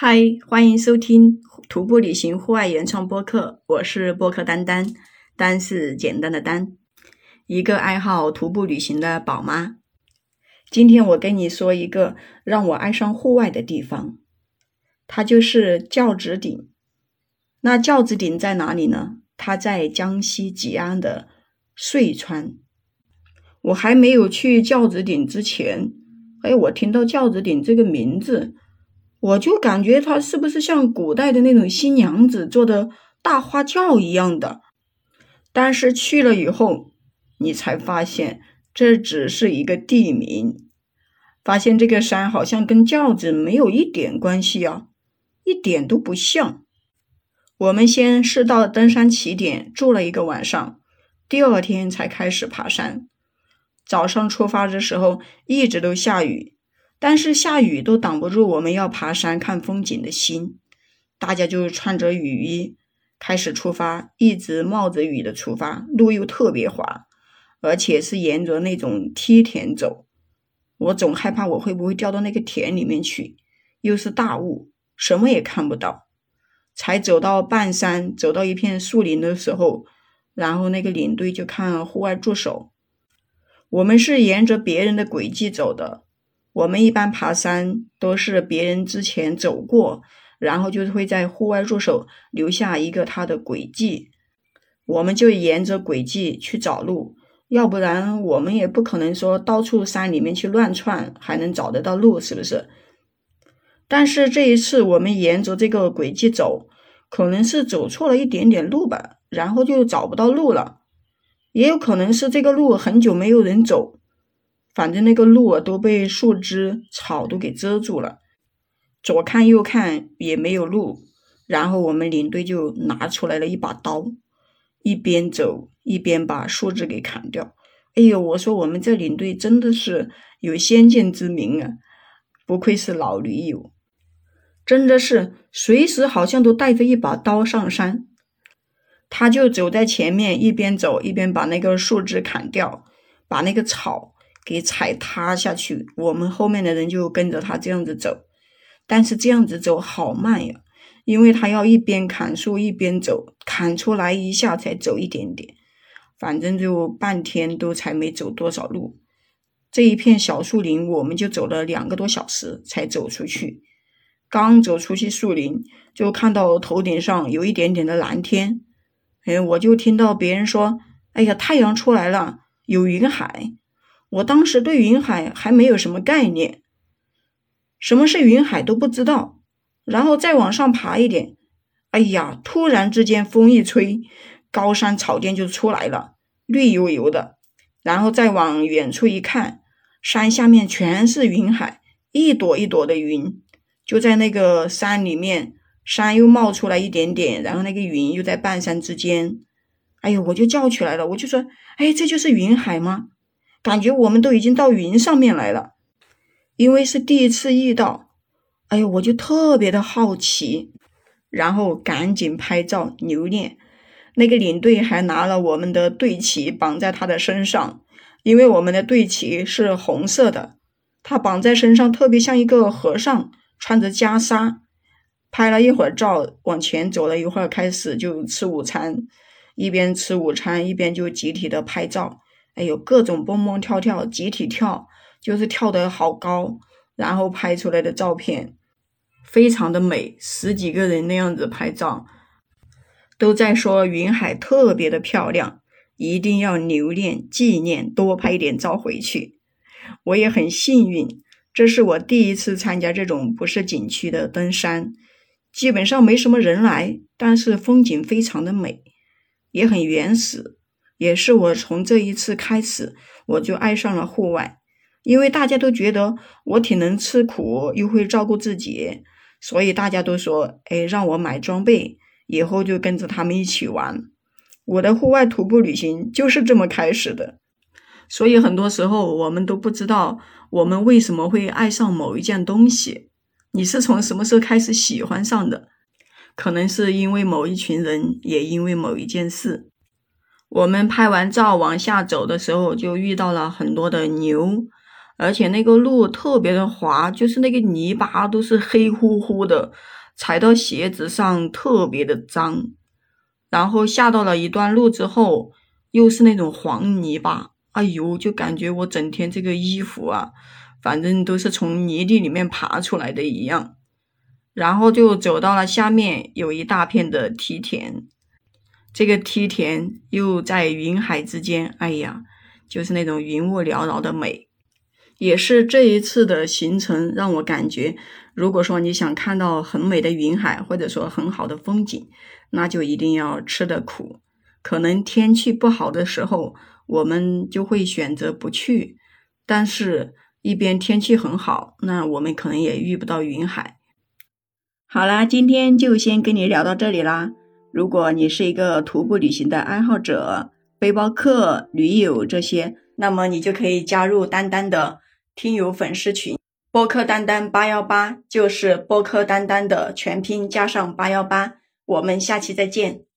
嗨，欢迎收听徒步旅行户外原创播客，我是播客丹丹，丹是简单的丹，一个爱好徒步旅行的宝妈。今天我跟你说一个让我爱上户外的地方，它就是轿子顶。那轿子顶在哪里呢？它在江西吉安的遂川。我还没有去轿子顶之前，哎，我听到轿子顶这个名字。我就感觉它是不是像古代的那种新娘子坐的大花轿一样的？但是去了以后，你才发现这只是一个地名，发现这个山好像跟轿子没有一点关系啊，一点都不像。我们先是到登山起点住了一个晚上，第二天才开始爬山。早上出发的时候一直都下雨。但是下雨都挡不住我们要爬山看风景的心，大家就穿着雨衣开始出发，一直冒着雨的出发，路又特别滑，而且是沿着那种梯田走，我总害怕我会不会掉到那个田里面去，又是大雾，什么也看不到。才走到半山，走到一片树林的时候，然后那个领队就看户外助手，我们是沿着别人的轨迹走的。我们一般爬山都是别人之前走过，然后就会在户外助手留下一个他的轨迹，我们就沿着轨迹去找路，要不然我们也不可能说到处山里面去乱窜还能找得到路，是不是？但是这一次我们沿着这个轨迹走，可能是走错了一点点路吧，然后就找不到路了，也有可能是这个路很久没有人走。反正那个路都被树枝、草都给遮住了，左看右看也没有路。然后我们领队就拿出来了一把刀，一边走一边把树枝给砍掉。哎呦，我说我们这领队真的是有先见之明啊！不愧是老驴友，真的是随时好像都带着一把刀上山。他就走在前面，一边走一边把那个树枝砍掉，把那个草。给踩塌下去，我们后面的人就跟着他这样子走，但是这样子走好慢呀，因为他要一边砍树一边走，砍出来一下才走一点点，反正就半天都才没走多少路。这一片小树林，我们就走了两个多小时才走出去。刚走出去树林，就看到头顶上有一点点的蓝天，哎，我就听到别人说：“哎呀，太阳出来了，有云海。”我当时对云海还没有什么概念，什么是云海都不知道。然后再往上爬一点，哎呀，突然之间风一吹，高山草甸就出来了，绿油油的。然后再往远处一看，山下面全是云海，一朵一朵的云，就在那个山里面，山又冒出来一点点，然后那个云又在半山之间。哎呦，我就叫起来了，我就说，哎，这就是云海吗？感觉我们都已经到云上面来了，因为是第一次遇到，哎呦，我就特别的好奇，然后赶紧拍照留念。那个领队还拿了我们的队旗绑在他的身上，因为我们的队旗是红色的，他绑在身上特别像一个和尚穿着袈裟。拍了一会儿照，往前走了一会儿，开始就吃午餐，一边吃午餐一边就集体的拍照。哎呦，各种蹦蹦跳跳，集体跳，就是跳得好高，然后拍出来的照片非常的美，十几个人那样子拍照，都在说云海特别的漂亮，一定要留念纪念，多拍一点照回去。我也很幸运，这是我第一次参加这种不是景区的登山，基本上没什么人来，但是风景非常的美，也很原始。也是我从这一次开始，我就爱上了户外，因为大家都觉得我挺能吃苦，又会照顾自己，所以大家都说，哎，让我买装备，以后就跟着他们一起玩。我的户外徒步旅行就是这么开始的。所以很多时候我们都不知道我们为什么会爱上某一件东西。你是从什么时候开始喜欢上的？可能是因为某一群人，也因为某一件事。我们拍完照往下走的时候，就遇到了很多的牛，而且那个路特别的滑，就是那个泥巴都是黑乎乎的，踩到鞋子上特别的脏。然后下到了一段路之后，又是那种黄泥巴，哎呦，就感觉我整天这个衣服啊，反正都是从泥地里面爬出来的一样。然后就走到了下面，有一大片的梯田，这个梯田又在云海之间，哎呀，就是那种云雾缭绕的美。也是这一次的行程让我感觉，如果说你想看到很美的云海，或者说很好的风景，那就一定要吃的苦。可能天气不好的时候，我们就会选择不去；但是，一边天气很好，那我们可能也遇不到云海。好啦，今天就先跟你聊到这里啦。如果你是一个徒步旅行的爱好者、背包客、驴友这些，那么你就可以加入丹丹的。听友粉丝群，播客丹丹八幺八就是播客丹丹的全拼加上八幺八，我们下期再见。